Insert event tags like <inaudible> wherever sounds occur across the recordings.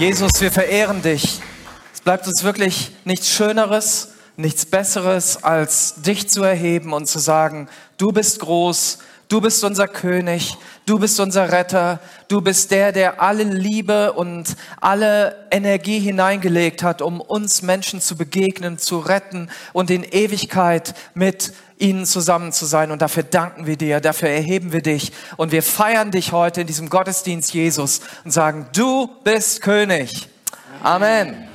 Jesus, wir verehren dich. Es bleibt uns wirklich nichts Schöneres, nichts Besseres, als dich zu erheben und zu sagen, du bist groß, du bist unser König, du bist unser Retter, du bist der, der alle Liebe und alle Energie hineingelegt hat, um uns Menschen zu begegnen, zu retten und in Ewigkeit mit ihnen zusammen zu sein. Und dafür danken wir dir, dafür erheben wir dich. Und wir feiern dich heute in diesem Gottesdienst Jesus und sagen, du bist König. Amen.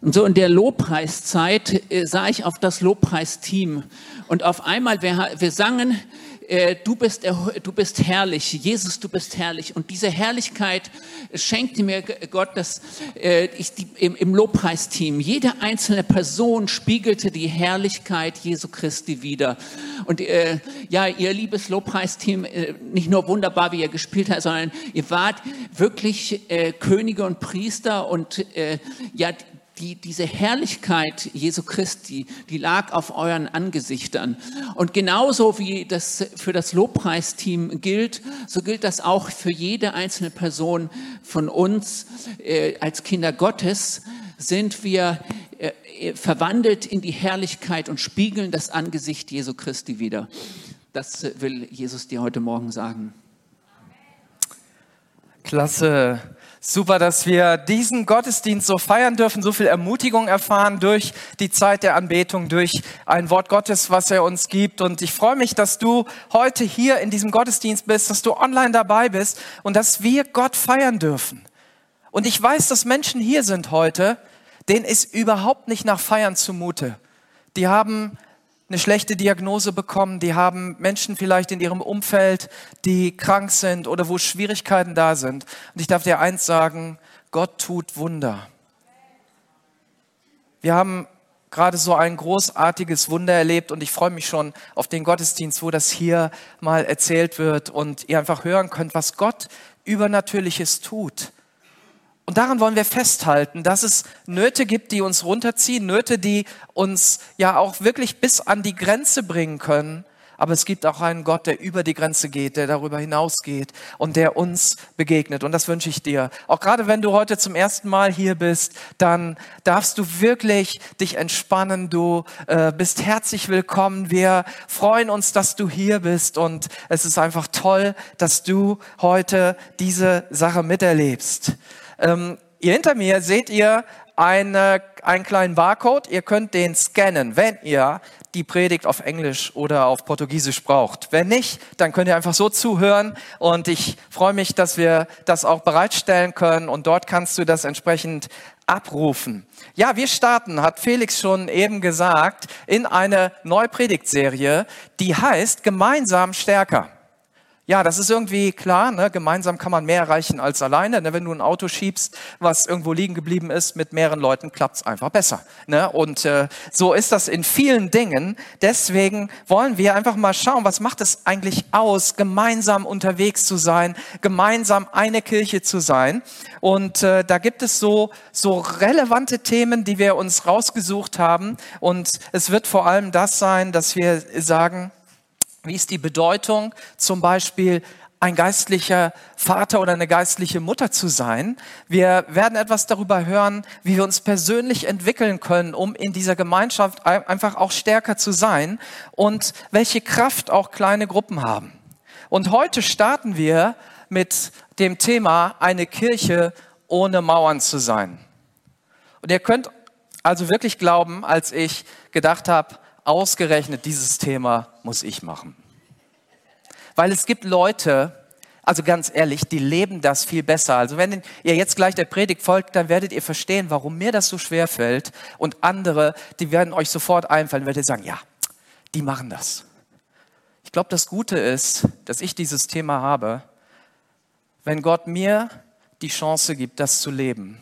Und so in der Lobpreiszeit äh, sah ich auf das Lobpreisteam. Und auf einmal, wir, wir sangen äh, du, bist, du bist herrlich, Jesus, du bist herrlich. Und diese Herrlichkeit schenkte mir Gott dass äh, ich, die, im, im Lobpreisteam. Jede einzelne Person spiegelte die Herrlichkeit Jesu Christi wieder. Und äh, ja, ihr liebes Lobpreisteam, äh, nicht nur wunderbar, wie ihr gespielt habt, sondern ihr wart wirklich Könige und Priester und ja, die, diese Herrlichkeit Jesu Christi, die lag auf euren Angesichtern. Und genauso wie das für das Lobpreisteam gilt, so gilt das auch für jede einzelne Person von uns äh, als Kinder Gottes, sind wir äh, verwandelt in die Herrlichkeit und spiegeln das Angesicht Jesu Christi wieder. Das will Jesus dir heute Morgen sagen. Klasse. Super, dass wir diesen Gottesdienst so feiern dürfen, so viel Ermutigung erfahren durch die Zeit der Anbetung, durch ein Wort Gottes, was er uns gibt. Und ich freue mich, dass du heute hier in diesem Gottesdienst bist, dass du online dabei bist und dass wir Gott feiern dürfen. Und ich weiß, dass Menschen hier sind heute, denen ist überhaupt nicht nach Feiern zumute. Die haben eine schlechte Diagnose bekommen, die haben Menschen vielleicht in ihrem Umfeld, die krank sind oder wo Schwierigkeiten da sind. Und ich darf dir eins sagen, Gott tut Wunder. Wir haben gerade so ein großartiges Wunder erlebt und ich freue mich schon auf den Gottesdienst, wo das hier mal erzählt wird und ihr einfach hören könnt, was Gott übernatürliches tut. Und daran wollen wir festhalten, dass es Nöte gibt, die uns runterziehen, Nöte, die uns ja auch wirklich bis an die Grenze bringen können. Aber es gibt auch einen Gott, der über die Grenze geht, der darüber hinausgeht und der uns begegnet. Und das wünsche ich dir. Auch gerade wenn du heute zum ersten Mal hier bist, dann darfst du wirklich dich entspannen. Du äh, bist herzlich willkommen. Wir freuen uns, dass du hier bist. Und es ist einfach toll, dass du heute diese Sache miterlebst. Ähm, ihr hinter mir seht ihr eine, einen kleinen Barcode. Ihr könnt den scannen, wenn ihr die Predigt auf Englisch oder auf Portugiesisch braucht. Wenn nicht, dann könnt ihr einfach so zuhören und ich freue mich, dass wir das auch bereitstellen können und dort kannst du das entsprechend abrufen. Ja, wir starten, hat Felix schon eben gesagt, in eine neue Predigtserie, die heißt Gemeinsam stärker. Ja, das ist irgendwie klar, ne? gemeinsam kann man mehr erreichen als alleine. Ne? Wenn du ein Auto schiebst, was irgendwo liegen geblieben ist, mit mehreren Leuten klappt's einfach besser. Ne? Und äh, so ist das in vielen Dingen. Deswegen wollen wir einfach mal schauen, was macht es eigentlich aus, gemeinsam unterwegs zu sein, gemeinsam eine Kirche zu sein. Und äh, da gibt es so, so relevante Themen, die wir uns rausgesucht haben. Und es wird vor allem das sein, dass wir sagen, wie ist die Bedeutung, zum Beispiel ein geistlicher Vater oder eine geistliche Mutter zu sein. Wir werden etwas darüber hören, wie wir uns persönlich entwickeln können, um in dieser Gemeinschaft einfach auch stärker zu sein und welche Kraft auch kleine Gruppen haben. Und heute starten wir mit dem Thema, eine Kirche ohne Mauern zu sein. Und ihr könnt also wirklich glauben, als ich gedacht habe, ausgerechnet dieses Thema muss ich machen. Weil es gibt Leute, also ganz ehrlich, die leben das viel besser. Also wenn ihr jetzt gleich der Predigt folgt, dann werdet ihr verstehen, warum mir das so schwer fällt. Und andere, die werden euch sofort einfallen, werdet ihr sagen, ja, die machen das. Ich glaube, das Gute ist, dass ich dieses Thema habe. Wenn Gott mir die Chance gibt, das zu leben,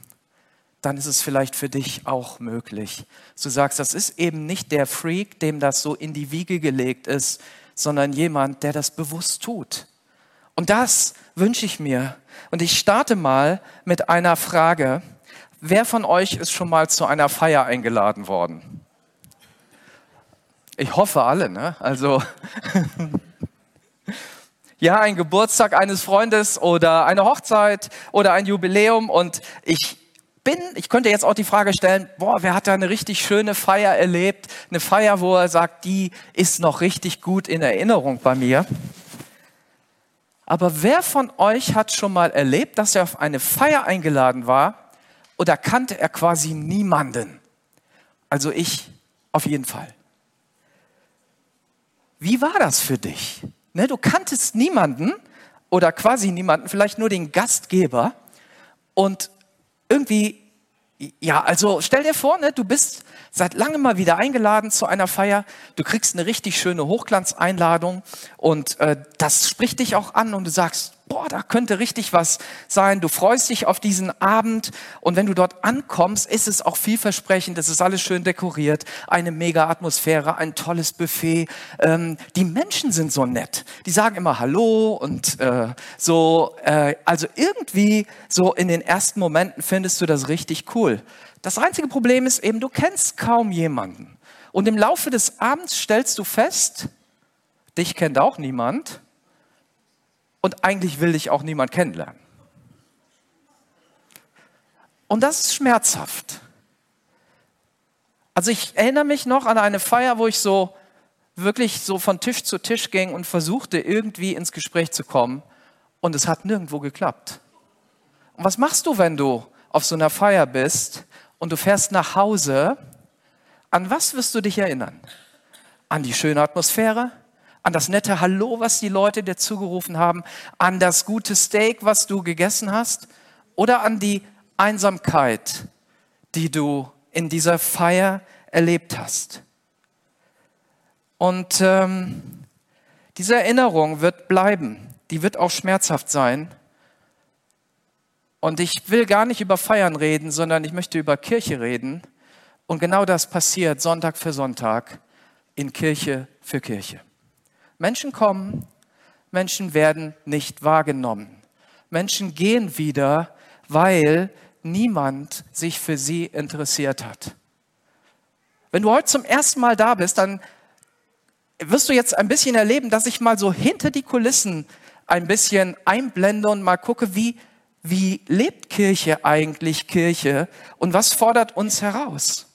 dann ist es vielleicht für dich auch möglich. Du sagst, das ist eben nicht der Freak, dem das so in die Wiege gelegt ist, sondern jemand, der das bewusst tut. Und das wünsche ich mir. Und ich starte mal mit einer Frage. Wer von euch ist schon mal zu einer Feier eingeladen worden? Ich hoffe alle, ne? Also, <laughs> Ja, ein Geburtstag eines Freundes oder eine Hochzeit oder ein Jubiläum und ich bin, ich könnte jetzt auch die Frage stellen, boah, wer hat da eine richtig schöne Feier erlebt? Eine Feier, wo er sagt, die ist noch richtig gut in Erinnerung bei mir. Aber wer von euch hat schon mal erlebt, dass er auf eine Feier eingeladen war oder kannte er quasi niemanden? Also ich auf jeden Fall. Wie war das für dich? Ne, du kanntest niemanden oder quasi niemanden, vielleicht nur den Gastgeber und irgendwie, ja, also stell dir vor, ne, du bist seit langem mal wieder eingeladen zu einer Feier. Du kriegst eine richtig schöne Hochglanzeinladung und äh, das spricht dich auch an und du sagst, boah, da könnte richtig was sein. Du freust dich auf diesen Abend und wenn du dort ankommst, ist es auch vielversprechend. Es ist alles schön dekoriert, eine mega Atmosphäre, ein tolles Buffet. Ähm, die Menschen sind so nett. Die sagen immer Hallo und äh, so. Äh, also irgendwie so in den ersten Momenten findest du das richtig cool. Das einzige Problem ist eben, du kennst kaum jemanden. Und im Laufe des Abends stellst du fest, dich kennt auch niemand und eigentlich will dich auch niemand kennenlernen. Und das ist schmerzhaft. Also ich erinnere mich noch an eine Feier, wo ich so wirklich so von Tisch zu Tisch ging und versuchte irgendwie ins Gespräch zu kommen und es hat nirgendwo geklappt. Und was machst du, wenn du auf so einer Feier bist und du fährst nach Hause? An was wirst du dich erinnern? An die schöne Atmosphäre? an das nette Hallo, was die Leute dir zugerufen haben, an das gute Steak, was du gegessen hast, oder an die Einsamkeit, die du in dieser Feier erlebt hast. Und ähm, diese Erinnerung wird bleiben, die wird auch schmerzhaft sein. Und ich will gar nicht über Feiern reden, sondern ich möchte über Kirche reden. Und genau das passiert Sonntag für Sonntag in Kirche für Kirche. Menschen kommen, Menschen werden nicht wahrgenommen. Menschen gehen wieder, weil niemand sich für sie interessiert hat. Wenn du heute zum ersten Mal da bist, dann wirst du jetzt ein bisschen erleben, dass ich mal so hinter die Kulissen ein bisschen einblende und mal gucke, wie, wie lebt Kirche eigentlich Kirche und was fordert uns heraus.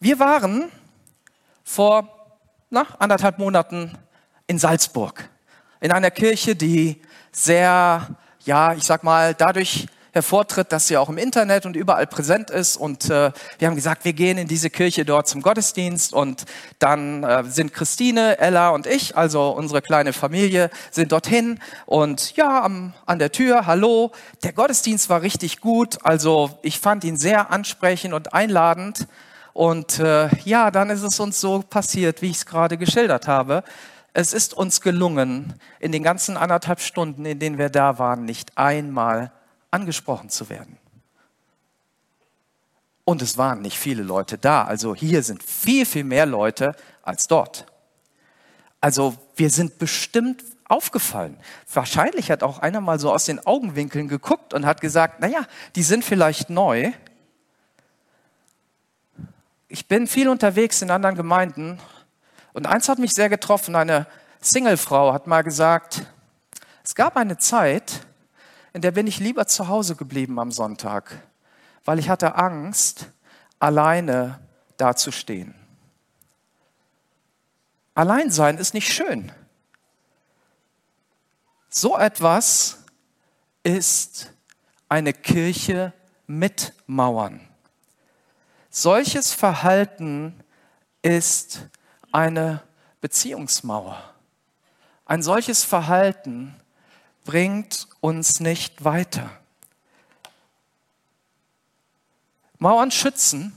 Wir waren vor nach anderthalb Monaten in Salzburg, in einer Kirche, die sehr, ja, ich sag mal, dadurch hervortritt, dass sie auch im Internet und überall präsent ist. Und äh, wir haben gesagt, wir gehen in diese Kirche dort zum Gottesdienst. Und dann äh, sind Christine, Ella und ich, also unsere kleine Familie, sind dorthin. Und ja, am, an der Tür, hallo. Der Gottesdienst war richtig gut. Also ich fand ihn sehr ansprechend und einladend. Und äh, ja, dann ist es uns so passiert, wie ich es gerade geschildert habe. Es ist uns gelungen, in den ganzen anderthalb Stunden, in denen wir da waren, nicht einmal angesprochen zu werden. Und es waren nicht viele Leute da. Also hier sind viel, viel mehr Leute als dort. Also wir sind bestimmt aufgefallen. Wahrscheinlich hat auch einer mal so aus den Augenwinkeln geguckt und hat gesagt, naja, die sind vielleicht neu, ich bin viel unterwegs in anderen Gemeinden und eins hat mich sehr getroffen. Eine Singlefrau hat mal gesagt, es gab eine Zeit, in der bin ich lieber zu Hause geblieben am Sonntag, weil ich hatte Angst, alleine dazustehen. Alleinsein ist nicht schön. So etwas ist eine Kirche mit Mauern. Solches Verhalten ist eine Beziehungsmauer. Ein solches Verhalten bringt uns nicht weiter. Mauern schützen,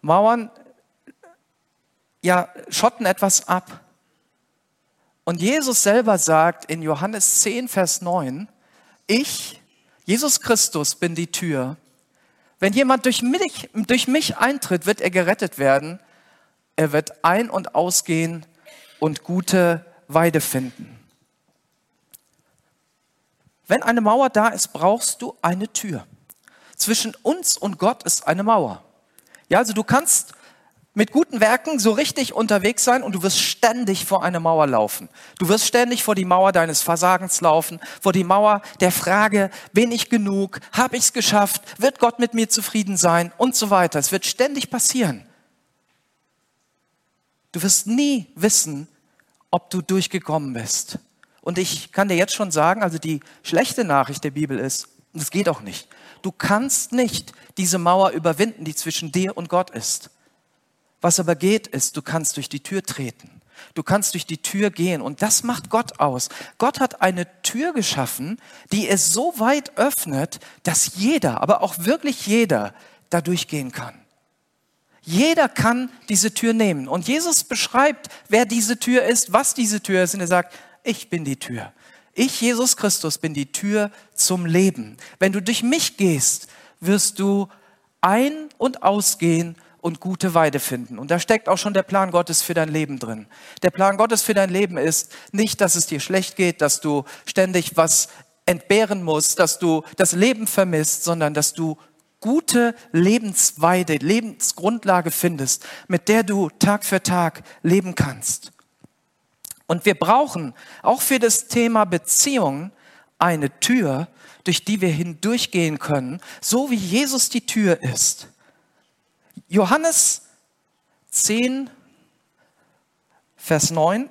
Mauern ja, schotten etwas ab. Und Jesus selber sagt in Johannes 10, Vers 9, ich, Jesus Christus, bin die Tür. Wenn jemand durch mich, durch mich eintritt, wird er gerettet werden. Er wird ein- und ausgehen und gute Weide finden. Wenn eine Mauer da ist, brauchst du eine Tür. Zwischen uns und Gott ist eine Mauer. Ja, also du kannst mit guten Werken so richtig unterwegs sein und du wirst ständig vor eine Mauer laufen. Du wirst ständig vor die Mauer deines Versagens laufen, vor die Mauer der Frage, bin ich genug, habe ich es geschafft, wird Gott mit mir zufrieden sein und so weiter. Es wird ständig passieren. Du wirst nie wissen, ob du durchgekommen bist. Und ich kann dir jetzt schon sagen, also die schlechte Nachricht der Bibel ist, das geht auch nicht. Du kannst nicht diese Mauer überwinden, die zwischen dir und Gott ist. Was aber geht, ist, du kannst durch die Tür treten. Du kannst durch die Tür gehen und das macht Gott aus. Gott hat eine Tür geschaffen, die es so weit öffnet, dass jeder, aber auch wirklich jeder, da durchgehen kann. Jeder kann diese Tür nehmen. Und Jesus beschreibt, wer diese Tür ist, was diese Tür ist. Und er sagt, ich bin die Tür. Ich, Jesus Christus, bin die Tür zum Leben. Wenn du durch mich gehst, wirst du ein- und ausgehen und gute Weide finden. Und da steckt auch schon der Plan Gottes für dein Leben drin. Der Plan Gottes für dein Leben ist nicht, dass es dir schlecht geht, dass du ständig was entbehren musst, dass du das Leben vermisst, sondern dass du gute Lebensweide, Lebensgrundlage findest, mit der du Tag für Tag leben kannst. Und wir brauchen auch für das Thema Beziehung eine Tür, durch die wir hindurchgehen können, so wie Jesus die Tür ist. Johannes 10, Vers 9.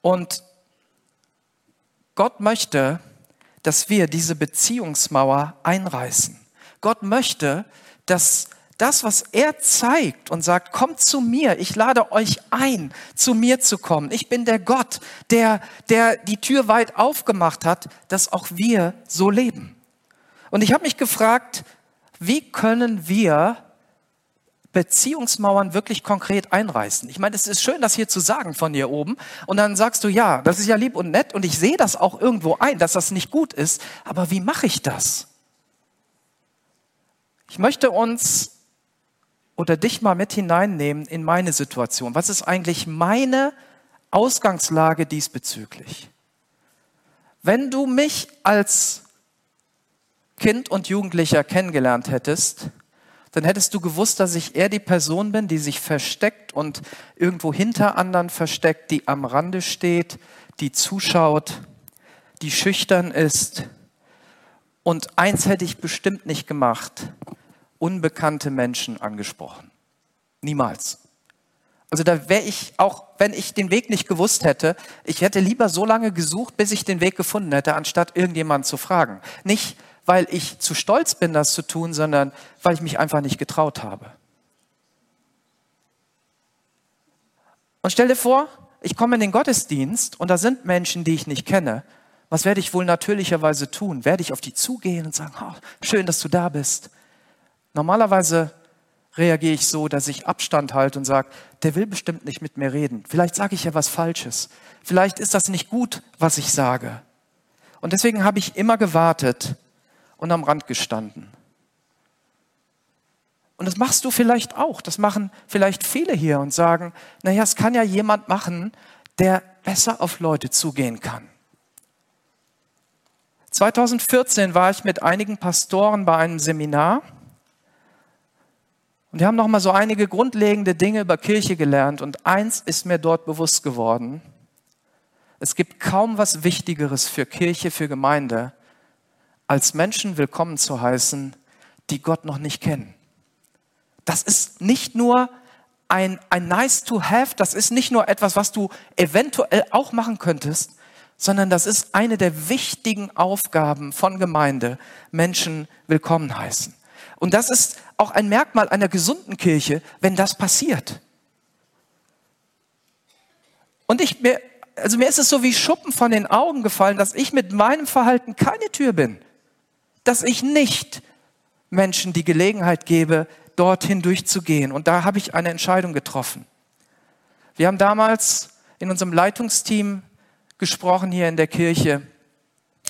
Und Gott möchte, dass wir diese Beziehungsmauer einreißen. Gott möchte, dass das, was er zeigt und sagt, kommt zu mir, ich lade euch ein, zu mir zu kommen. Ich bin der Gott, der, der die Tür weit aufgemacht hat, dass auch wir so leben. Und ich habe mich gefragt, wie können wir Beziehungsmauern wirklich konkret einreißen. Ich meine, es ist schön, das hier zu sagen von hier oben. Und dann sagst du, ja, das ist ja lieb und nett und ich sehe das auch irgendwo ein, dass das nicht gut ist. Aber wie mache ich das? Ich möchte uns oder dich mal mit hineinnehmen in meine Situation. Was ist eigentlich meine Ausgangslage diesbezüglich? Wenn du mich als Kind und Jugendlicher kennengelernt hättest, dann hättest du gewusst, dass ich eher die Person bin, die sich versteckt und irgendwo hinter anderen versteckt, die am Rande steht, die zuschaut, die schüchtern ist. Und eins hätte ich bestimmt nicht gemacht, unbekannte Menschen angesprochen. Niemals. Also da wäre ich, auch wenn ich den Weg nicht gewusst hätte, ich hätte lieber so lange gesucht, bis ich den Weg gefunden hätte, anstatt irgendjemanden zu fragen. Nicht, weil ich zu stolz bin, das zu tun, sondern weil ich mich einfach nicht getraut habe. Und stell dir vor, ich komme in den Gottesdienst und da sind Menschen, die ich nicht kenne. Was werde ich wohl natürlicherweise tun? Werde ich auf die zugehen und sagen, oh, schön, dass du da bist? Normalerweise reagiere ich so, dass ich Abstand halte und sage, der will bestimmt nicht mit mir reden. Vielleicht sage ich ja was Falsches. Vielleicht ist das nicht gut, was ich sage. Und deswegen habe ich immer gewartet, und am Rand gestanden. Und das machst du vielleicht auch. Das machen vielleicht viele hier und sagen, naja, es kann ja jemand machen, der besser auf Leute zugehen kann. 2014 war ich mit einigen Pastoren bei einem Seminar und wir haben noch mal so einige grundlegende Dinge über Kirche gelernt und eins ist mir dort bewusst geworden. Es gibt kaum was Wichtigeres für Kirche, für Gemeinde, als Menschen willkommen zu heißen, die Gott noch nicht kennen. Das ist nicht nur ein, ein nice to have, das ist nicht nur etwas, was du eventuell auch machen könntest, sondern das ist eine der wichtigen Aufgaben von Gemeinde, Menschen willkommen heißen. Und das ist auch ein Merkmal einer gesunden Kirche, wenn das passiert. Und ich, mir, also mir ist es so wie Schuppen von den Augen gefallen, dass ich mit meinem Verhalten keine Tür bin dass ich nicht Menschen die Gelegenheit gebe, dorthin durchzugehen. Und da habe ich eine Entscheidung getroffen. Wir haben damals in unserem Leitungsteam gesprochen hier in der Kirche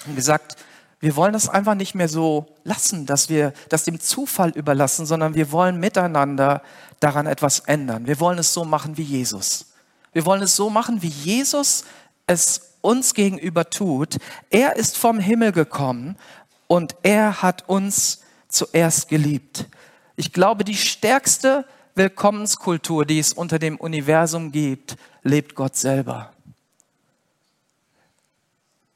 und gesagt, wir wollen das einfach nicht mehr so lassen, dass wir das dem Zufall überlassen, sondern wir wollen miteinander daran etwas ändern. Wir wollen es so machen wie Jesus. Wir wollen es so machen, wie Jesus es uns gegenüber tut. Er ist vom Himmel gekommen und er hat uns zuerst geliebt. Ich glaube, die stärkste Willkommenskultur, die es unter dem Universum gibt, lebt Gott selber.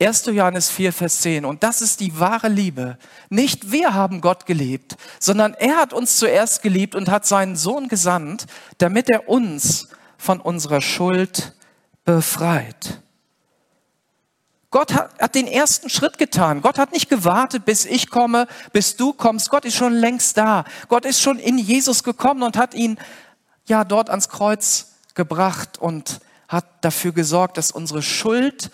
1. Johannes 4, Vers 10. Und das ist die wahre Liebe. Nicht wir haben Gott geliebt, sondern er hat uns zuerst geliebt und hat seinen Sohn gesandt, damit er uns von unserer Schuld befreit. Gott hat, hat, den ersten Schritt getan. Gott hat nicht gewartet, bis ich komme, bis du kommst. Gott ist schon längst da. Gott ist schon in Jesus gekommen und hat ihn ja dort ans Kreuz gebracht und hat dafür gesorgt, dass unsere Schuld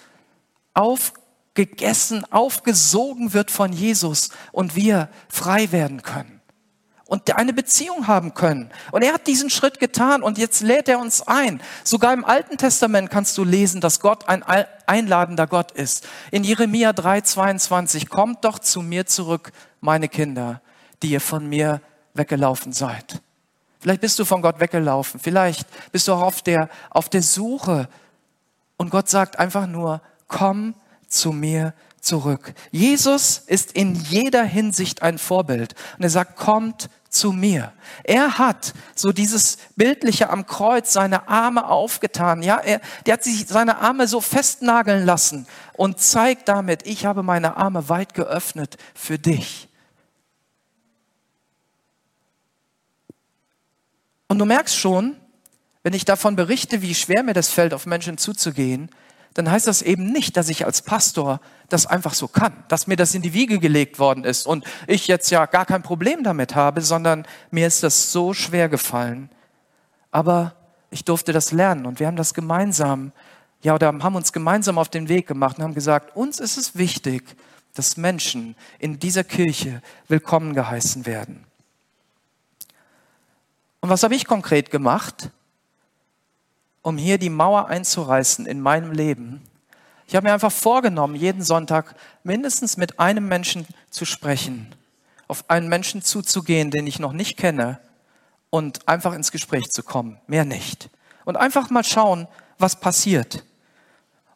aufgegessen, aufgesogen wird von Jesus und wir frei werden können und eine Beziehung haben können. Und er hat diesen Schritt getan und jetzt lädt er uns ein. Sogar im Alten Testament kannst du lesen, dass Gott ein einladender Gott ist. In Jeremia 3, 22, kommt doch zu mir zurück, meine Kinder, die ihr von mir weggelaufen seid. Vielleicht bist du von Gott weggelaufen. Vielleicht bist du auch auf der, auf der Suche. Und Gott sagt einfach nur, komm zu mir zurück. Jesus ist in jeder Hinsicht ein Vorbild. Und er sagt, kommt zu mir. Er hat so dieses bildliche am Kreuz seine Arme aufgetan. Ja, er, der hat sich seine Arme so festnageln lassen und zeigt damit, ich habe meine Arme weit geöffnet für dich. Und du merkst schon, wenn ich davon berichte, wie schwer mir das fällt, auf Menschen zuzugehen, dann heißt das eben nicht, dass ich als Pastor das einfach so kann, dass mir das in die Wiege gelegt worden ist und ich jetzt ja gar kein Problem damit habe, sondern mir ist das so schwer gefallen. Aber ich durfte das lernen und wir haben das gemeinsam, ja, oder haben uns gemeinsam auf den Weg gemacht und haben gesagt, uns ist es wichtig, dass Menschen in dieser Kirche willkommen geheißen werden. Und was habe ich konkret gemacht? Um hier die Mauer einzureißen in meinem Leben. Ich habe mir einfach vorgenommen, jeden Sonntag mindestens mit einem Menschen zu sprechen, auf einen Menschen zuzugehen, den ich noch nicht kenne und einfach ins Gespräch zu kommen, mehr nicht. Und einfach mal schauen, was passiert.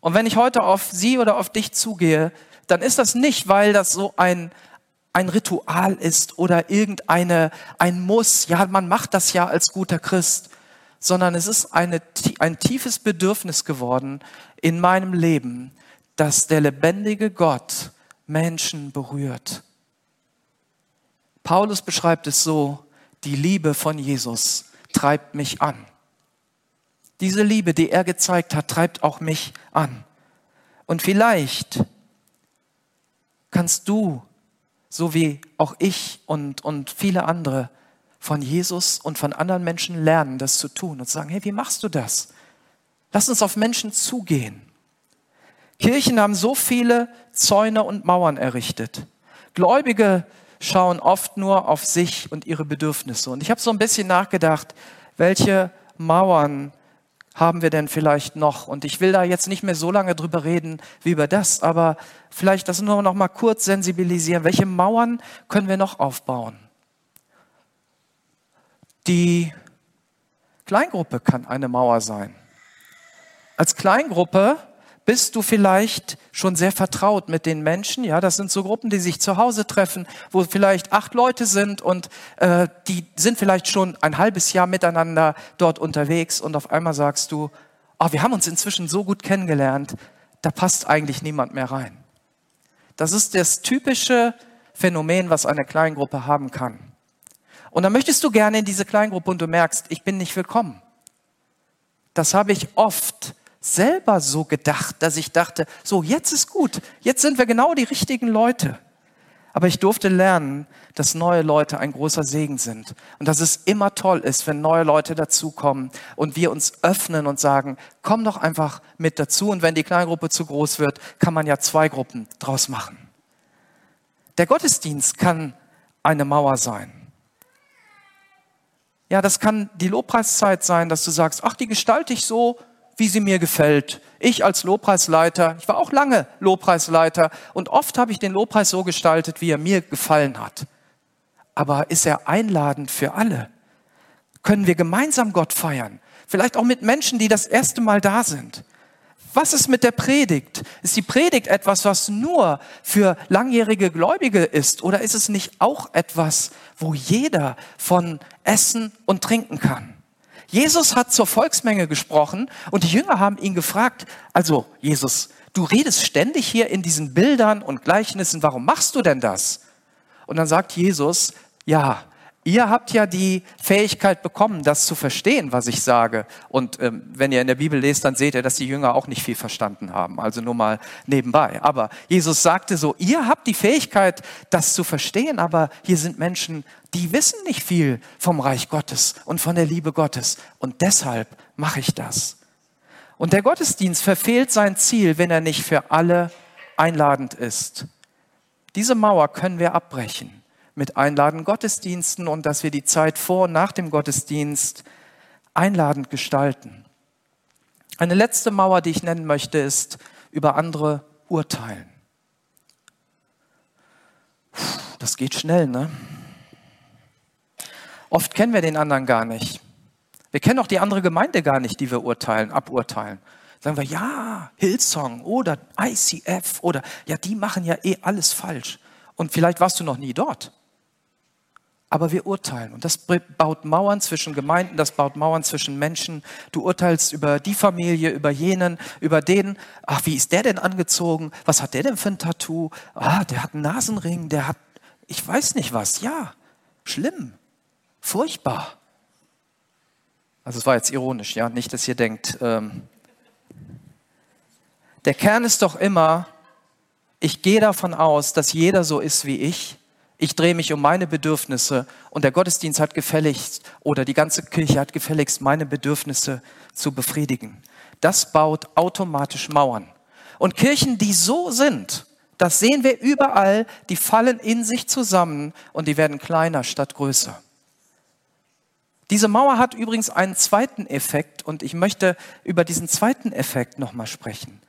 Und wenn ich heute auf Sie oder auf dich zugehe, dann ist das nicht, weil das so ein, ein Ritual ist oder irgendeine, ein Muss. Ja, man macht das ja als guter Christ sondern es ist eine, ein tiefes Bedürfnis geworden in meinem Leben, dass der lebendige Gott Menschen berührt. Paulus beschreibt es so, die Liebe von Jesus treibt mich an. Diese Liebe, die er gezeigt hat, treibt auch mich an. Und vielleicht kannst du, so wie auch ich und, und viele andere, von Jesus und von anderen Menschen lernen, das zu tun und sagen, hey, wie machst du das? Lass uns auf Menschen zugehen. Kirchen haben so viele Zäune und Mauern errichtet. Gläubige schauen oft nur auf sich und ihre Bedürfnisse. Und ich habe so ein bisschen nachgedacht, welche Mauern haben wir denn vielleicht noch? Und ich will da jetzt nicht mehr so lange drüber reden wie über das, aber vielleicht das nur noch mal kurz sensibilisieren. Welche Mauern können wir noch aufbauen? Die Kleingruppe kann eine Mauer sein. Als Kleingruppe bist du vielleicht schon sehr vertraut mit den Menschen. Ja, das sind so Gruppen, die sich zu Hause treffen, wo vielleicht acht Leute sind und äh, die sind vielleicht schon ein halbes Jahr miteinander dort unterwegs und auf einmal sagst du, oh, wir haben uns inzwischen so gut kennengelernt, da passt eigentlich niemand mehr rein. Das ist das typische Phänomen, was eine Kleingruppe haben kann. Und dann möchtest du gerne in diese Kleingruppe und du merkst, ich bin nicht willkommen. Das habe ich oft selber so gedacht, dass ich dachte, so, jetzt ist gut, jetzt sind wir genau die richtigen Leute. Aber ich durfte lernen, dass neue Leute ein großer Segen sind und dass es immer toll ist, wenn neue Leute dazukommen und wir uns öffnen und sagen, komm doch einfach mit dazu und wenn die Kleingruppe zu groß wird, kann man ja zwei Gruppen draus machen. Der Gottesdienst kann eine Mauer sein. Ja, das kann die Lobpreiszeit sein, dass du sagst, ach, die gestalte ich so, wie sie mir gefällt. Ich als Lobpreisleiter, ich war auch lange Lobpreisleiter und oft habe ich den Lobpreis so gestaltet, wie er mir gefallen hat. Aber ist er einladend für alle? Können wir gemeinsam Gott feiern? Vielleicht auch mit Menschen, die das erste Mal da sind. Was ist mit der Predigt? Ist die Predigt etwas, was nur für langjährige Gläubige ist? Oder ist es nicht auch etwas, wo jeder von essen und trinken kann? Jesus hat zur Volksmenge gesprochen und die Jünger haben ihn gefragt, also Jesus, du redest ständig hier in diesen Bildern und Gleichnissen, warum machst du denn das? Und dann sagt Jesus, ja, Ihr habt ja die Fähigkeit bekommen, das zu verstehen, was ich sage. Und ähm, wenn ihr in der Bibel lest, dann seht ihr, dass die Jünger auch nicht viel verstanden haben. Also nur mal nebenbei. Aber Jesus sagte so, ihr habt die Fähigkeit, das zu verstehen, aber hier sind Menschen, die wissen nicht viel vom Reich Gottes und von der Liebe Gottes. Und deshalb mache ich das. Und der Gottesdienst verfehlt sein Ziel, wenn er nicht für alle einladend ist. Diese Mauer können wir abbrechen mit einladenden Gottesdiensten und dass wir die Zeit vor und nach dem Gottesdienst einladend gestalten. Eine letzte Mauer, die ich nennen möchte, ist über andere urteilen. Das geht schnell, ne? Oft kennen wir den anderen gar nicht. Wir kennen auch die andere Gemeinde gar nicht, die wir urteilen, aburteilen. Sagen wir, ja, Hillsong oder ICF oder ja, die machen ja eh alles falsch. Und vielleicht warst du noch nie dort aber wir urteilen. Und das baut Mauern zwischen Gemeinden, das baut Mauern zwischen Menschen. Du urteilst über die Familie, über jenen, über den. Ach, wie ist der denn angezogen? Was hat der denn für ein Tattoo? Ah, der hat einen Nasenring, der hat, ich weiß nicht was. Ja, schlimm, furchtbar. Also es war jetzt ironisch, ja, nicht, dass ihr denkt. Ähm, der Kern ist doch immer, ich gehe davon aus, dass jeder so ist wie ich ich drehe mich um meine Bedürfnisse und der Gottesdienst hat gefälligst oder die ganze Kirche hat gefälligst, meine Bedürfnisse zu befriedigen. Das baut automatisch Mauern. Und Kirchen, die so sind, das sehen wir überall, die fallen in sich zusammen und die werden kleiner statt größer. Diese Mauer hat übrigens einen zweiten Effekt und ich möchte über diesen zweiten Effekt nochmal sprechen.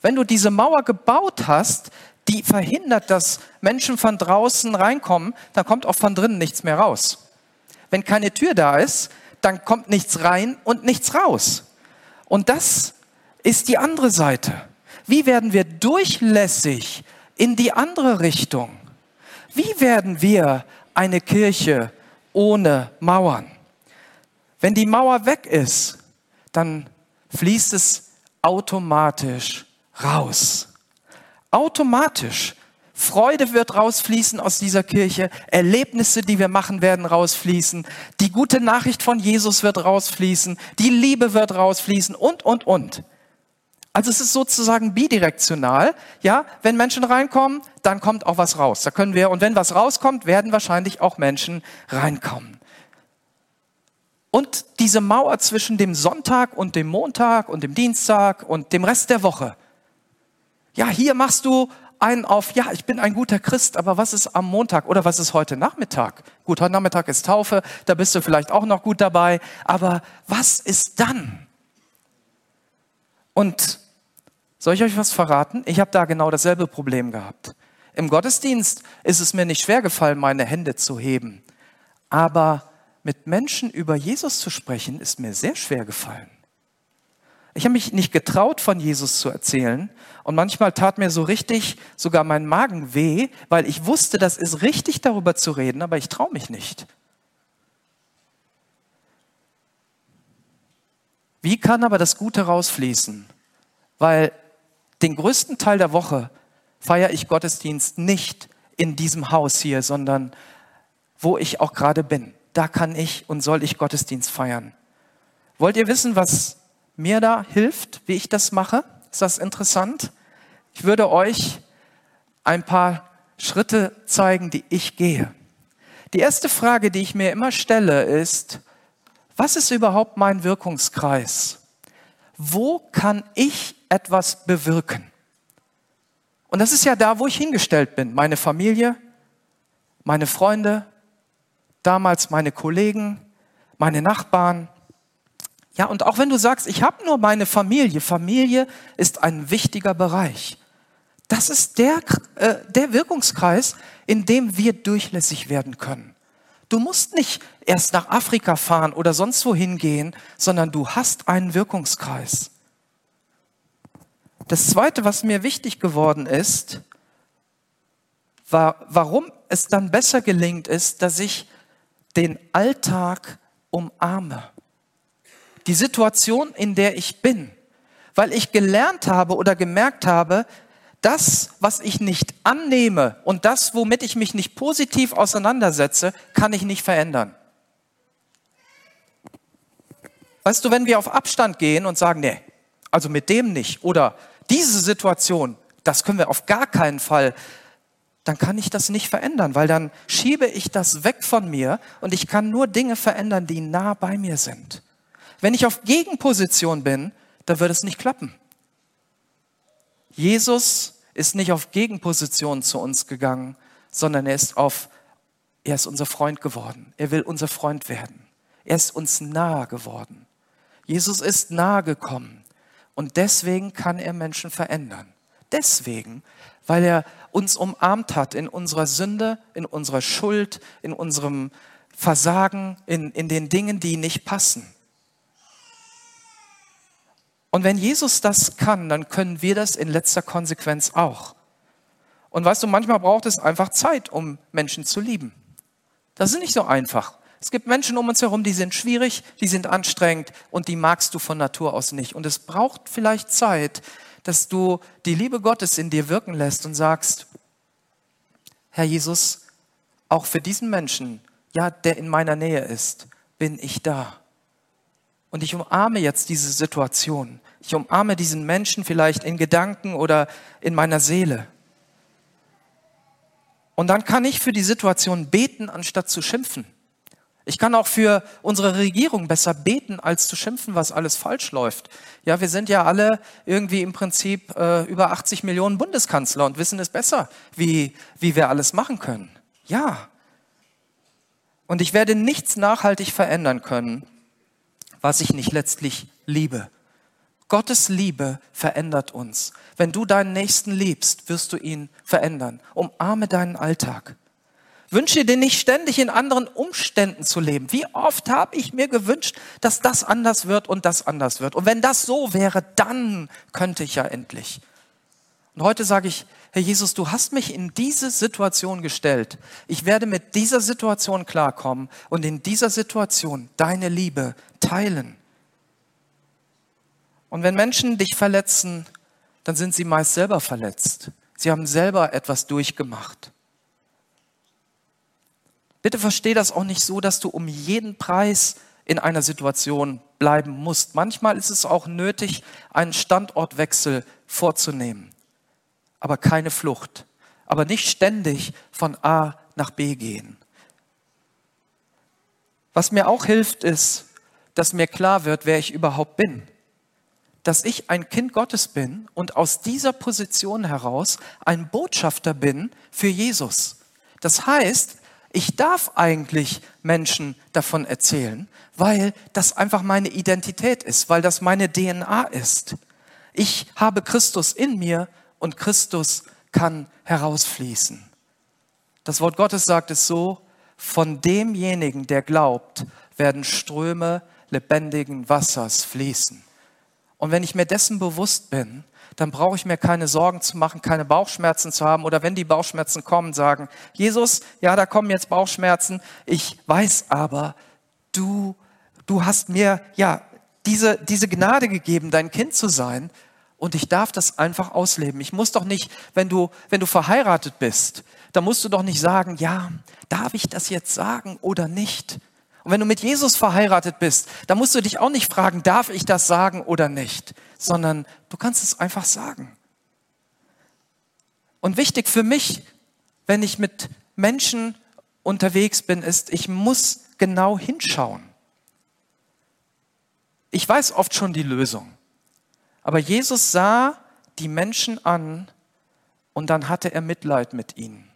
Wenn du diese Mauer gebaut hast, die verhindert, dass Menschen von draußen reinkommen, dann kommt auch von drinnen nichts mehr raus. Wenn keine Tür da ist, dann kommt nichts rein und nichts raus. Und das ist die andere Seite. Wie werden wir durchlässig in die andere Richtung? Wie werden wir eine Kirche ohne Mauern? Wenn die Mauer weg ist, dann fließt es automatisch raus automatisch. Freude wird rausfließen aus dieser Kirche, Erlebnisse, die wir machen, werden rausfließen, die gute Nachricht von Jesus wird rausfließen, die Liebe wird rausfließen und, und, und. Also es ist sozusagen bidirektional. Ja, wenn Menschen reinkommen, dann kommt auch was raus. Da können wir, und wenn was rauskommt, werden wahrscheinlich auch Menschen reinkommen. Und diese Mauer zwischen dem Sonntag und dem Montag und dem Dienstag und dem Rest der Woche, ja, hier machst du einen auf, ja, ich bin ein guter Christ, aber was ist am Montag oder was ist heute Nachmittag? Gut, heute Nachmittag ist Taufe, da bist du vielleicht auch noch gut dabei, aber was ist dann? Und soll ich euch was verraten? Ich habe da genau dasselbe Problem gehabt. Im Gottesdienst ist es mir nicht schwer gefallen, meine Hände zu heben, aber mit Menschen über Jesus zu sprechen, ist mir sehr schwer gefallen. Ich habe mich nicht getraut, von Jesus zu erzählen. Und manchmal tat mir so richtig sogar mein Magen weh, weil ich wusste, das ist richtig, darüber zu reden, aber ich traue mich nicht. Wie kann aber das Gute rausfließen? Weil den größten Teil der Woche feiere ich Gottesdienst nicht in diesem Haus hier, sondern wo ich auch gerade bin. Da kann ich und soll ich Gottesdienst feiern. Wollt ihr wissen, was mir da hilft, wie ich das mache? Ist das interessant? Ich würde euch ein paar Schritte zeigen, die ich gehe. Die erste Frage, die ich mir immer stelle, ist, was ist überhaupt mein Wirkungskreis? Wo kann ich etwas bewirken? Und das ist ja da, wo ich hingestellt bin. Meine Familie, meine Freunde, damals meine Kollegen, meine Nachbarn, ja, und auch wenn du sagst, ich habe nur meine Familie, Familie ist ein wichtiger Bereich. Das ist der, äh, der Wirkungskreis, in dem wir durchlässig werden können. Du musst nicht erst nach Afrika fahren oder sonst wohin gehen, sondern du hast einen Wirkungskreis. Das Zweite, was mir wichtig geworden ist, war, warum es dann besser gelingt ist, dass ich den Alltag umarme. Die Situation, in der ich bin. Weil ich gelernt habe oder gemerkt habe, das, was ich nicht annehme und das, womit ich mich nicht positiv auseinandersetze, kann ich nicht verändern. Weißt du, wenn wir auf Abstand gehen und sagen, nee, also mit dem nicht oder diese Situation, das können wir auf gar keinen Fall, dann kann ich das nicht verändern, weil dann schiebe ich das weg von mir und ich kann nur Dinge verändern, die nah bei mir sind. Wenn ich auf Gegenposition bin, dann wird es nicht klappen. Jesus ist nicht auf Gegenposition zu uns gegangen, sondern er ist auf, er ist unser Freund geworden. Er will unser Freund werden. Er ist uns nahe geworden. Jesus ist nahe gekommen. Und deswegen kann er Menschen verändern. Deswegen, weil er uns umarmt hat in unserer Sünde, in unserer Schuld, in unserem Versagen, in, in den Dingen, die nicht passen. Und wenn Jesus das kann, dann können wir das in letzter Konsequenz auch. Und weißt du, manchmal braucht es einfach Zeit, um Menschen zu lieben. Das ist nicht so einfach. Es gibt Menschen um uns herum, die sind schwierig, die sind anstrengend und die magst du von Natur aus nicht. Und es braucht vielleicht Zeit, dass du die Liebe Gottes in dir wirken lässt und sagst, Herr Jesus, auch für diesen Menschen, ja, der in meiner Nähe ist, bin ich da. Und ich umarme jetzt diese Situation. Ich umarme diesen Menschen vielleicht in Gedanken oder in meiner Seele. Und dann kann ich für die Situation beten, anstatt zu schimpfen. Ich kann auch für unsere Regierung besser beten, als zu schimpfen, was alles falsch läuft. Ja, wir sind ja alle irgendwie im Prinzip äh, über 80 Millionen Bundeskanzler und wissen es besser, wie, wie wir alles machen können. Ja. Und ich werde nichts nachhaltig verändern können, was ich nicht letztlich liebe. Gottes Liebe verändert uns. Wenn du deinen Nächsten liebst, wirst du ihn verändern. Umarme deinen Alltag. Wünsche dir nicht ständig in anderen Umständen zu leben. Wie oft habe ich mir gewünscht, dass das anders wird und das anders wird. Und wenn das so wäre, dann könnte ich ja endlich. Und heute sage ich, Herr Jesus, du hast mich in diese Situation gestellt. Ich werde mit dieser Situation klarkommen und in dieser Situation deine Liebe teilen. Und wenn Menschen dich verletzen, dann sind sie meist selber verletzt. Sie haben selber etwas durchgemacht. Bitte versteh das auch nicht so, dass du um jeden Preis in einer Situation bleiben musst. Manchmal ist es auch nötig, einen Standortwechsel vorzunehmen, aber keine Flucht, aber nicht ständig von A nach B gehen. Was mir auch hilft, ist, dass mir klar wird, wer ich überhaupt bin. Dass ich ein Kind Gottes bin und aus dieser Position heraus ein Botschafter bin für Jesus. Das heißt, ich darf eigentlich Menschen davon erzählen, weil das einfach meine Identität ist, weil das meine DNA ist. Ich habe Christus in mir und Christus kann herausfließen. Das Wort Gottes sagt es so, von demjenigen, der glaubt, werden Ströme lebendigen Wassers fließen. Und wenn ich mir dessen bewusst bin, dann brauche ich mir keine Sorgen zu machen, keine Bauchschmerzen zu haben oder wenn die Bauchschmerzen kommen, sagen, Jesus, ja, da kommen jetzt Bauchschmerzen, ich weiß aber, du, du hast mir, ja, diese, diese Gnade gegeben, dein Kind zu sein und ich darf das einfach ausleben. Ich muss doch nicht, wenn du, wenn du verheiratet bist, dann musst du doch nicht sagen, ja, darf ich das jetzt sagen oder nicht? Und wenn du mit Jesus verheiratet bist, dann musst du dich auch nicht fragen, darf ich das sagen oder nicht, sondern du kannst es einfach sagen. Und wichtig für mich, wenn ich mit Menschen unterwegs bin, ist, ich muss genau hinschauen. Ich weiß oft schon die Lösung. Aber Jesus sah die Menschen an und dann hatte er Mitleid mit ihnen.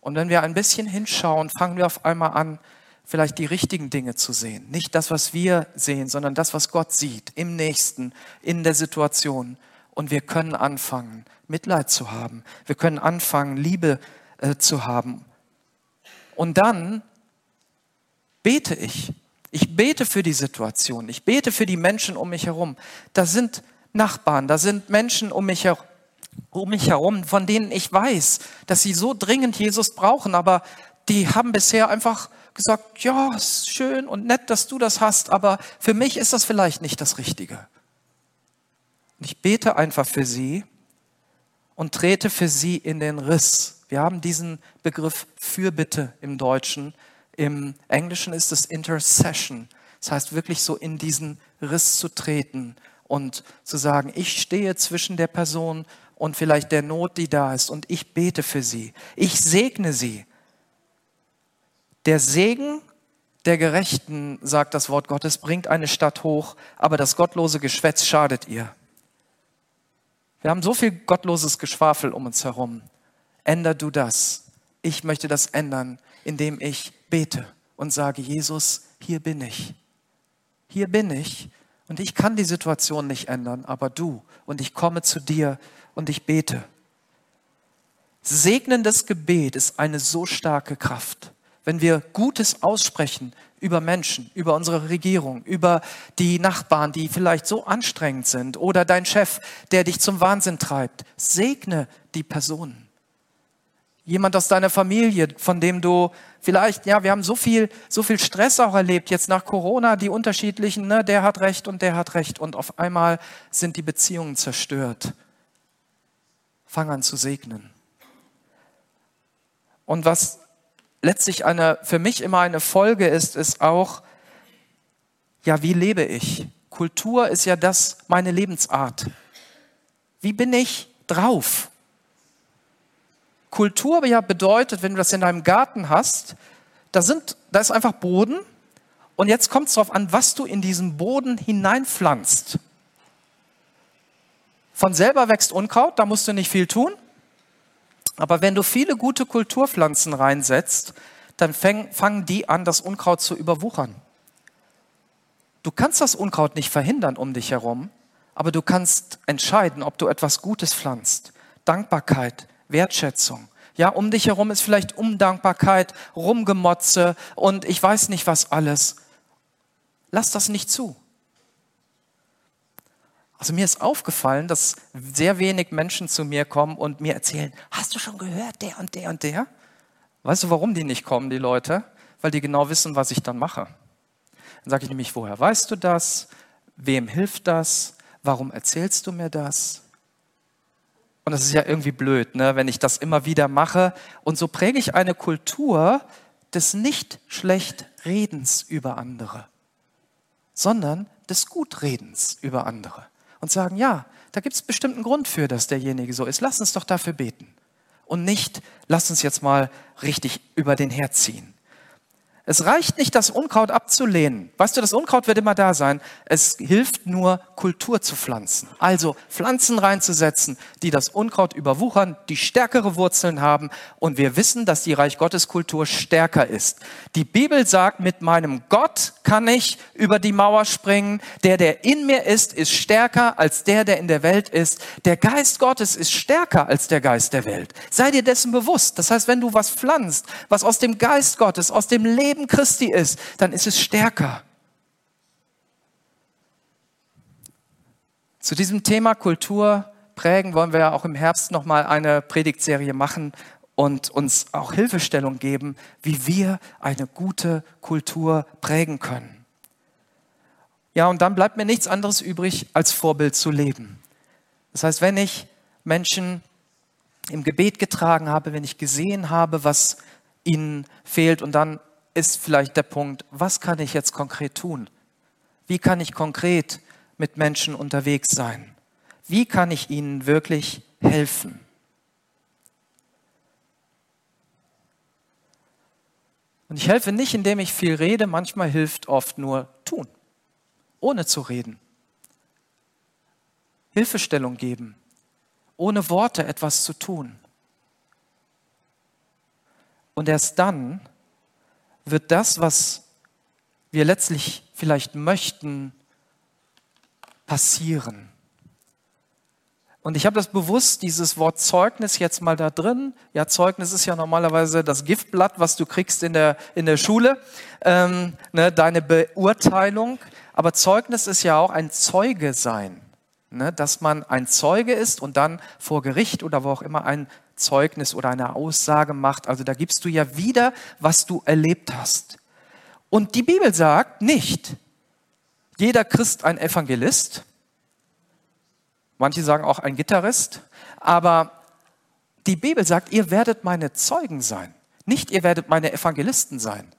Und wenn wir ein bisschen hinschauen, fangen wir auf einmal an, vielleicht die richtigen Dinge zu sehen. Nicht das, was wir sehen, sondern das, was Gott sieht, im Nächsten, in der Situation. Und wir können anfangen, Mitleid zu haben. Wir können anfangen, Liebe äh, zu haben. Und dann bete ich. Ich bete für die Situation. Ich bete für die Menschen um mich herum. Da sind Nachbarn, da sind Menschen um mich, um mich herum, von denen ich weiß, dass sie so dringend Jesus brauchen, aber die haben bisher einfach gesagt, ja, ist schön und nett, dass du das hast, aber für mich ist das vielleicht nicht das Richtige. Und ich bete einfach für sie und trete für sie in den Riss. Wir haben diesen Begriff Fürbitte im Deutschen. Im Englischen ist es Intercession. Das heißt wirklich so in diesen Riss zu treten und zu sagen, ich stehe zwischen der Person und vielleicht der Not, die da ist und ich bete für sie. Ich segne sie. Der Segen der Gerechten, sagt das Wort Gottes, bringt eine Stadt hoch, aber das gottlose Geschwätz schadet ihr. Wir haben so viel gottloses Geschwafel um uns herum. Änder du das. Ich möchte das ändern, indem ich bete und sage, Jesus, hier bin ich. Hier bin ich und ich kann die Situation nicht ändern, aber du und ich komme zu dir und ich bete. Segnendes Gebet ist eine so starke Kraft. Wenn wir Gutes aussprechen über Menschen, über unsere Regierung, über die Nachbarn, die vielleicht so anstrengend sind oder dein Chef, der dich zum Wahnsinn treibt, segne die Personen. Jemand aus deiner Familie, von dem du vielleicht, ja, wir haben so viel, so viel Stress auch erlebt, jetzt nach Corona, die unterschiedlichen, ne, der hat Recht und der hat Recht und auf einmal sind die Beziehungen zerstört. Fang an zu segnen. Und was letztlich eine, für mich immer eine Folge ist, ist auch, ja, wie lebe ich? Kultur ist ja das, meine Lebensart. Wie bin ich drauf? Kultur ja bedeutet, wenn du das in deinem Garten hast, da, sind, da ist einfach Boden und jetzt kommt es darauf an, was du in diesen Boden hineinpflanzt. Von selber wächst Unkraut, da musst du nicht viel tun. Aber wenn du viele gute Kulturpflanzen reinsetzt, dann fäng, fangen die an, das Unkraut zu überwuchern. Du kannst das Unkraut nicht verhindern um dich herum, aber du kannst entscheiden, ob du etwas Gutes pflanzt. Dankbarkeit, Wertschätzung. Ja, um dich herum ist vielleicht Undankbarkeit, Rumgemotze und ich weiß nicht was alles. Lass das nicht zu. Also mir ist aufgefallen, dass sehr wenig Menschen zu mir kommen und mir erzählen, hast du schon gehört, der und der und der? Weißt du, warum die nicht kommen, die Leute? Weil die genau wissen, was ich dann mache. Dann sage ich nämlich, woher weißt du das? Wem hilft das? Warum erzählst du mir das? Und das ist ja irgendwie blöd, ne, wenn ich das immer wieder mache. Und so präge ich eine Kultur des nicht schlecht Redens über andere, sondern des Gutredens über andere und sagen, ja, da gibt es bestimmten Grund für, dass derjenige so ist. Lass uns doch dafür beten. Und nicht, lass uns jetzt mal richtig über den herziehen. Es reicht nicht, das Unkraut abzulehnen. Weißt du, das Unkraut wird immer da sein. Es hilft nur, Kultur zu pflanzen. Also Pflanzen reinzusetzen, die das Unkraut überwuchern, die stärkere Wurzeln haben. Und wir wissen, dass die Reich Gottes Kultur stärker ist. Die Bibel sagt, mit meinem Gott kann ich über die Mauer springen. Der, der in mir ist, ist stärker als der, der in der Welt ist. Der Geist Gottes ist stärker als der Geist der Welt. Sei dir dessen bewusst. Das heißt, wenn du was pflanzt, was aus dem Geist Gottes, aus dem Leben Leben Christi ist, dann ist es stärker. Zu diesem Thema Kultur prägen wollen wir ja auch im Herbst nochmal eine Predigtserie machen und uns auch Hilfestellung geben, wie wir eine gute Kultur prägen können. Ja, und dann bleibt mir nichts anderes übrig, als Vorbild zu leben. Das heißt, wenn ich Menschen im Gebet getragen habe, wenn ich gesehen habe, was ihnen fehlt und dann ist vielleicht der Punkt, was kann ich jetzt konkret tun? Wie kann ich konkret mit Menschen unterwegs sein? Wie kann ich ihnen wirklich helfen? Und ich helfe nicht, indem ich viel rede, manchmal hilft oft nur tun, ohne zu reden. Hilfestellung geben, ohne Worte etwas zu tun. Und erst dann wird das, was wir letztlich vielleicht möchten, passieren. Und ich habe das bewusst, dieses Wort Zeugnis jetzt mal da drin. Ja, Zeugnis ist ja normalerweise das Giftblatt, was du kriegst in der, in der Schule, ähm, ne, deine Beurteilung. Aber Zeugnis ist ja auch ein Zeuge sein. ne, dass man ein Zeuge ist und dann vor Gericht oder wo auch immer ein Zeugnis oder eine Aussage macht. Also da gibst du ja wieder, was du erlebt hast. Und die Bibel sagt nicht, jeder Christ ein Evangelist, manche sagen auch ein Gitarrist, aber die Bibel sagt, ihr werdet meine Zeugen sein, nicht ihr werdet meine Evangelisten sein.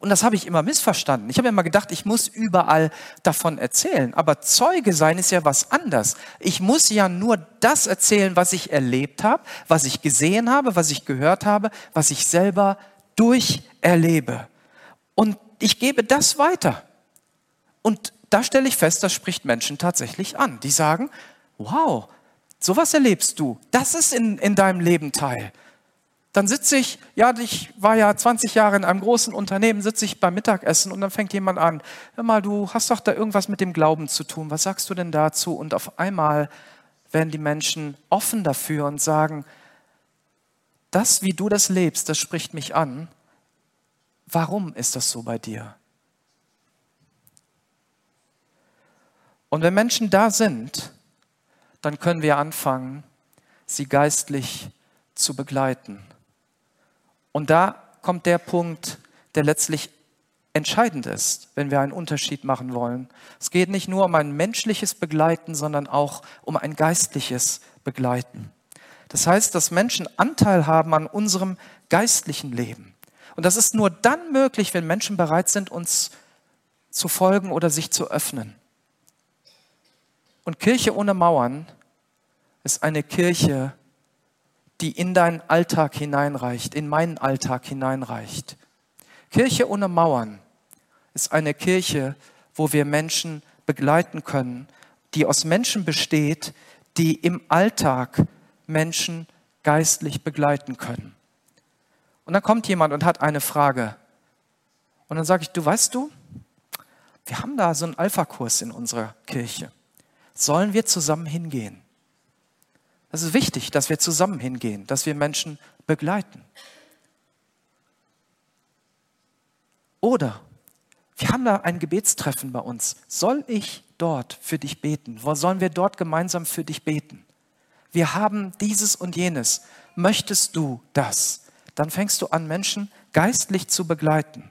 Und das habe ich immer missverstanden. Ich habe immer gedacht, ich muss überall davon erzählen. Aber Zeuge sein ist ja was anderes. Ich muss ja nur das erzählen, was ich erlebt habe, was ich gesehen habe, was ich gehört habe, was ich selber durcherlebe. Und ich gebe das weiter. Und da stelle ich fest, das spricht Menschen tatsächlich an. Die sagen, wow, sowas erlebst du. Das ist in, in deinem Leben Teil. Dann sitze ich, ja, ich war ja 20 Jahre in einem großen Unternehmen, sitze ich beim Mittagessen und dann fängt jemand an, hör mal, du hast doch da irgendwas mit dem Glauben zu tun, was sagst du denn dazu? Und auf einmal werden die Menschen offen dafür und sagen, das, wie du das lebst, das spricht mich an. Warum ist das so bei dir? Und wenn Menschen da sind, dann können wir anfangen, sie geistlich zu begleiten. Und da kommt der Punkt, der letztlich entscheidend ist, wenn wir einen Unterschied machen wollen. Es geht nicht nur um ein menschliches Begleiten, sondern auch um ein geistliches Begleiten. Das heißt, dass Menschen Anteil haben an unserem geistlichen Leben. Und das ist nur dann möglich, wenn Menschen bereit sind, uns zu folgen oder sich zu öffnen. Und Kirche ohne Mauern ist eine Kirche, die in deinen Alltag hineinreicht, in meinen Alltag hineinreicht. Kirche ohne Mauern ist eine Kirche, wo wir Menschen begleiten können, die aus Menschen besteht, die im Alltag Menschen geistlich begleiten können. Und dann kommt jemand und hat eine Frage. Und dann sage ich, du weißt du, wir haben da so einen Alpha-Kurs in unserer Kirche. Sollen wir zusammen hingehen? Es ist wichtig, dass wir zusammen hingehen, dass wir Menschen begleiten. Oder wir haben da ein Gebetstreffen bei uns. Soll ich dort für dich beten? Wo sollen wir dort gemeinsam für dich beten? Wir haben dieses und jenes. Möchtest du das? Dann fängst du an, Menschen geistlich zu begleiten.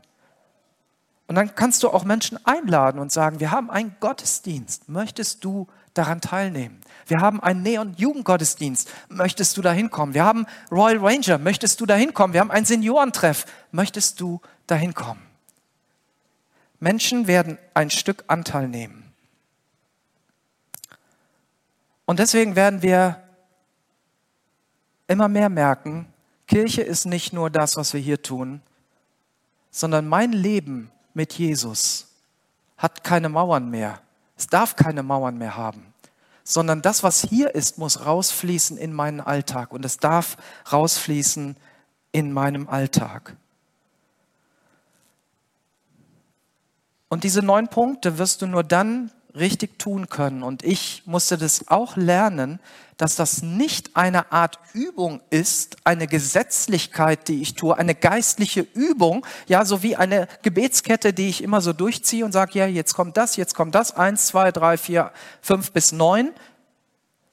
Und dann kannst du auch Menschen einladen und sagen, wir haben einen Gottesdienst. Möchtest du daran teilnehmen? Wir haben einen Neon-Jugendgottesdienst. Möchtest du da hinkommen? Wir haben Royal Ranger. Möchtest du da hinkommen? Wir haben einen Seniorentreff. Möchtest du da hinkommen? Menschen werden ein Stück Anteil nehmen. Und deswegen werden wir immer mehr merken, Kirche ist nicht nur das, was wir hier tun, sondern mein Leben mit Jesus hat keine Mauern mehr. Es darf keine Mauern mehr haben sondern das, was hier ist, muss rausfließen in meinen Alltag und es darf rausfließen in meinem Alltag. Und diese neun Punkte wirst du nur dann richtig tun können. Und ich musste das auch lernen, dass das nicht eine Art Übung ist, eine Gesetzlichkeit, die ich tue, eine geistliche Übung, ja, so wie eine Gebetskette, die ich immer so durchziehe und sage, ja, jetzt kommt das, jetzt kommt das, eins, zwei, drei, vier, fünf bis neun,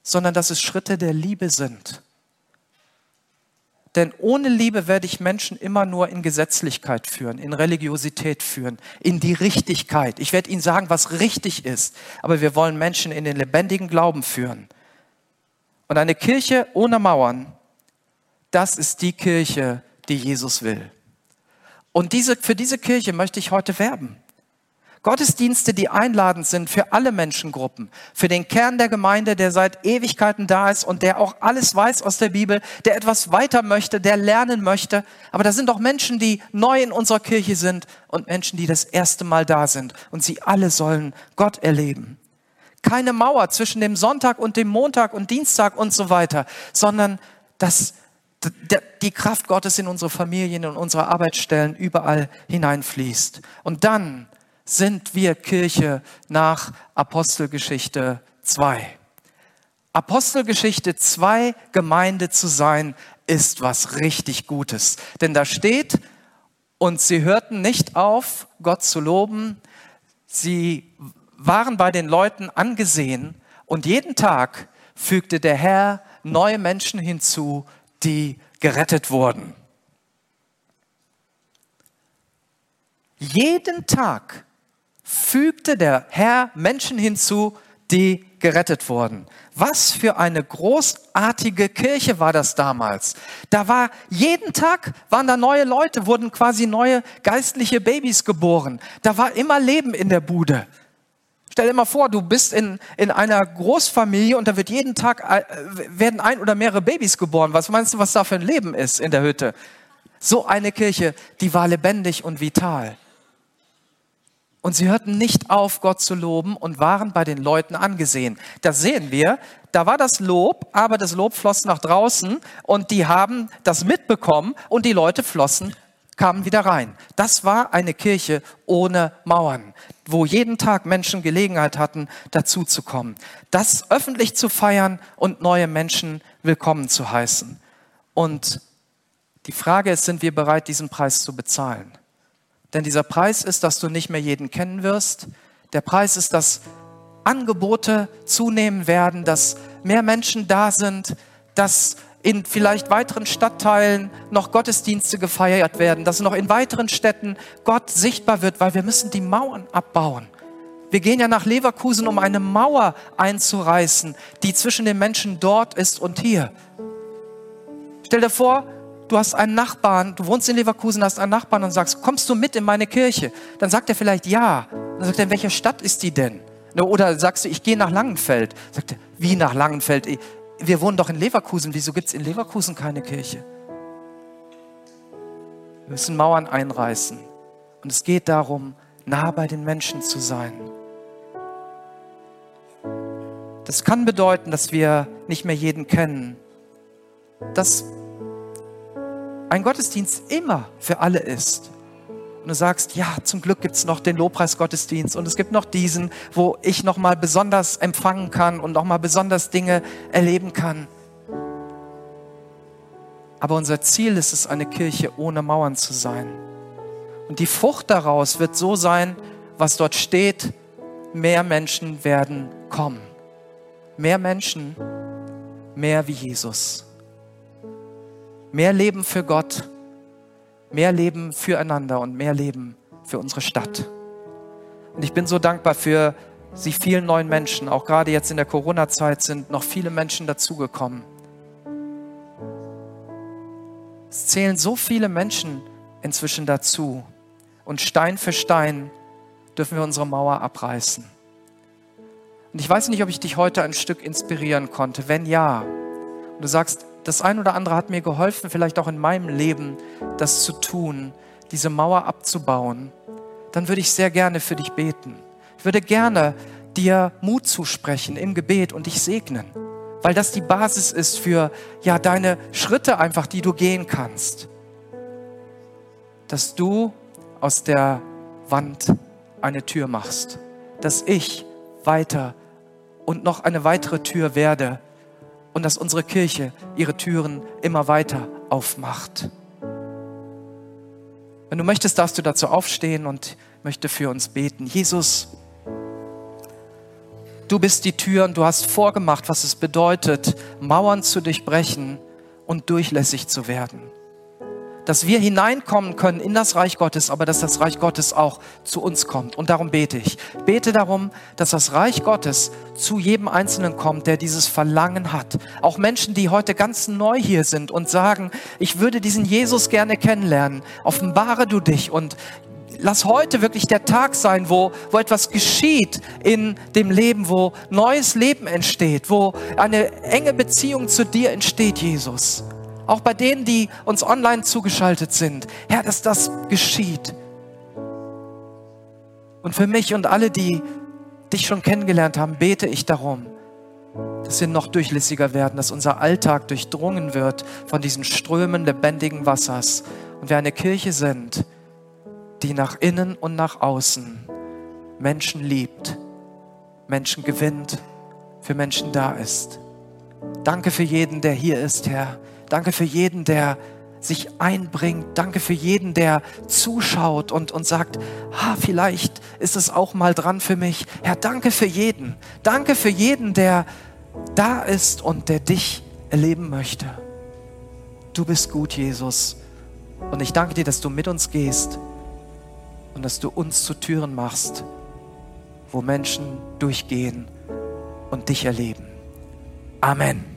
sondern dass es Schritte der Liebe sind. Denn ohne Liebe werde ich Menschen immer nur in Gesetzlichkeit führen, in Religiosität führen, in die Richtigkeit. Ich werde ihnen sagen, was richtig ist. Aber wir wollen Menschen in den lebendigen Glauben führen. Und eine Kirche ohne Mauern, das ist die Kirche, die Jesus will. Und diese, für diese Kirche möchte ich heute werben. Gottesdienste, die einladend sind für alle Menschengruppen, für den Kern der Gemeinde, der seit Ewigkeiten da ist und der auch alles weiß aus der Bibel, der etwas weiter möchte, der lernen möchte. Aber da sind auch Menschen, die neu in unserer Kirche sind und Menschen, die das erste Mal da sind. Und sie alle sollen Gott erleben. Keine Mauer zwischen dem Sonntag und dem Montag und Dienstag und so weiter, sondern dass die Kraft Gottes in unsere Familien, in unsere Arbeitsstellen überall hineinfließt. Und dann sind wir Kirche nach Apostelgeschichte 2. Apostelgeschichte 2 Gemeinde zu sein, ist was richtig Gutes. Denn da steht, und sie hörten nicht auf, Gott zu loben. Sie waren bei den Leuten angesehen Und jeden Tag fügte der Herr neue Menschen hinzu, die gerettet wurden. Jeden Tag fügte der Herr Menschen hinzu, die gerettet wurden. Was für eine großartige Kirche war das damals. Da war jeden Tag waren da neue Leute, wurden quasi neue geistliche Babys geboren. Da war immer Leben in der Bude. Stell dir mal vor, du bist in, in einer Großfamilie und da wird jeden Tag, äh, werden ein oder mehrere Babys geboren. Was meinst du, was da für ein Leben ist in der Hütte? So eine Kirche, die war lebendig und vital. Und sie hörten nicht auf, Gott zu loben und waren bei den Leuten angesehen. Das sehen wir. Da war das Lob, aber das Lob floss nach draußen und die haben das mitbekommen und die Leute flossen, kamen wieder rein. Das war eine Kirche ohne Mauern, wo jeden Tag Menschen Gelegenheit hatten, dazuzukommen. Das öffentlich zu feiern und neue Menschen willkommen zu heißen. Und die Frage ist, sind wir bereit, diesen Preis zu bezahlen? Denn dieser Preis ist, dass du nicht mehr jeden kennen wirst. Der Preis ist, dass Angebote zunehmen werden, dass mehr Menschen da sind, dass in vielleicht weiteren Stadtteilen noch Gottesdienste gefeiert werden, dass noch in weiteren Städten Gott sichtbar wird, weil wir müssen die Mauern abbauen. Wir gehen ja nach Leverkusen, um eine Mauer einzureißen, die zwischen den Menschen dort ist und hier. Stell dir vor, du hast einen Nachbarn, du wohnst in Leverkusen, hast einen Nachbarn und sagst, kommst du mit in meine Kirche? Dann sagt er vielleicht ja. Dann sagt er, in welcher Stadt ist die denn? Oder sagst du, ich gehe nach Langenfeld. Sagt er, wie nach Langenfeld? Wir wohnen doch in Leverkusen. Wieso gibt es in Leverkusen keine Kirche? Wir müssen Mauern einreißen. Und es geht darum, nah bei den Menschen zu sein. Das kann bedeuten, dass wir nicht mehr jeden kennen. Das ein Gottesdienst immer für alle ist. Und du sagst, ja, zum Glück gibt es noch den Lobpreisgottesdienst und es gibt noch diesen, wo ich nochmal besonders empfangen kann und nochmal besonders Dinge erleben kann. Aber unser Ziel ist es, eine Kirche ohne Mauern zu sein. Und die Frucht daraus wird so sein, was dort steht, mehr Menschen werden kommen. Mehr Menschen, mehr wie Jesus. Mehr Leben für Gott, mehr Leben füreinander und mehr Leben für unsere Stadt. Und ich bin so dankbar für die vielen neuen Menschen. Auch gerade jetzt in der Corona-Zeit sind noch viele Menschen dazugekommen. Es zählen so viele Menschen inzwischen dazu. Und Stein für Stein dürfen wir unsere Mauer abreißen. Und ich weiß nicht, ob ich dich heute ein Stück inspirieren konnte. Wenn ja, und du sagst, das ein oder andere hat mir geholfen, vielleicht auch in meinem Leben das zu tun, diese Mauer abzubauen, dann würde ich sehr gerne für dich beten. Ich würde gerne dir Mut zusprechen im Gebet und dich segnen, weil das die Basis ist für ja deine Schritte einfach, die du gehen kannst. Dass du aus der Wand eine Tür machst, dass ich weiter und noch eine weitere Tür werde, und dass unsere Kirche ihre Türen immer weiter aufmacht. Wenn du möchtest, darfst du dazu aufstehen und möchte für uns beten. Jesus, du bist die Tür und du hast vorgemacht, was es bedeutet, Mauern zu durchbrechen und durchlässig zu werden dass wir hineinkommen können in das Reich Gottes, aber dass das Reich Gottes auch zu uns kommt. Und darum bete ich. Bete darum, dass das Reich Gottes zu jedem Einzelnen kommt, der dieses Verlangen hat. Auch Menschen, die heute ganz neu hier sind und sagen, ich würde diesen Jesus gerne kennenlernen. Offenbare du dich und lass heute wirklich der Tag sein, wo, wo etwas geschieht in dem Leben, wo neues Leben entsteht, wo eine enge Beziehung zu dir entsteht, Jesus auch bei denen, die uns online zugeschaltet sind. Herr, dass das geschieht. Und für mich und alle, die dich schon kennengelernt haben, bete ich darum, dass wir noch durchlässiger werden, dass unser Alltag durchdrungen wird von diesen Strömen lebendigen Wassers und wir eine Kirche sind, die nach innen und nach außen Menschen liebt, Menschen gewinnt, für Menschen da ist. Danke für jeden, der hier ist, Herr. Danke für jeden, der sich einbringt. Danke für jeden, der zuschaut und, und sagt, ha, vielleicht ist es auch mal dran für mich. Herr, danke für jeden. Danke für jeden, der da ist und der dich erleben möchte. Du bist gut, Jesus. Und ich danke dir, dass du mit uns gehst und dass du uns zu Türen machst, wo Menschen durchgehen und dich erleben. Amen.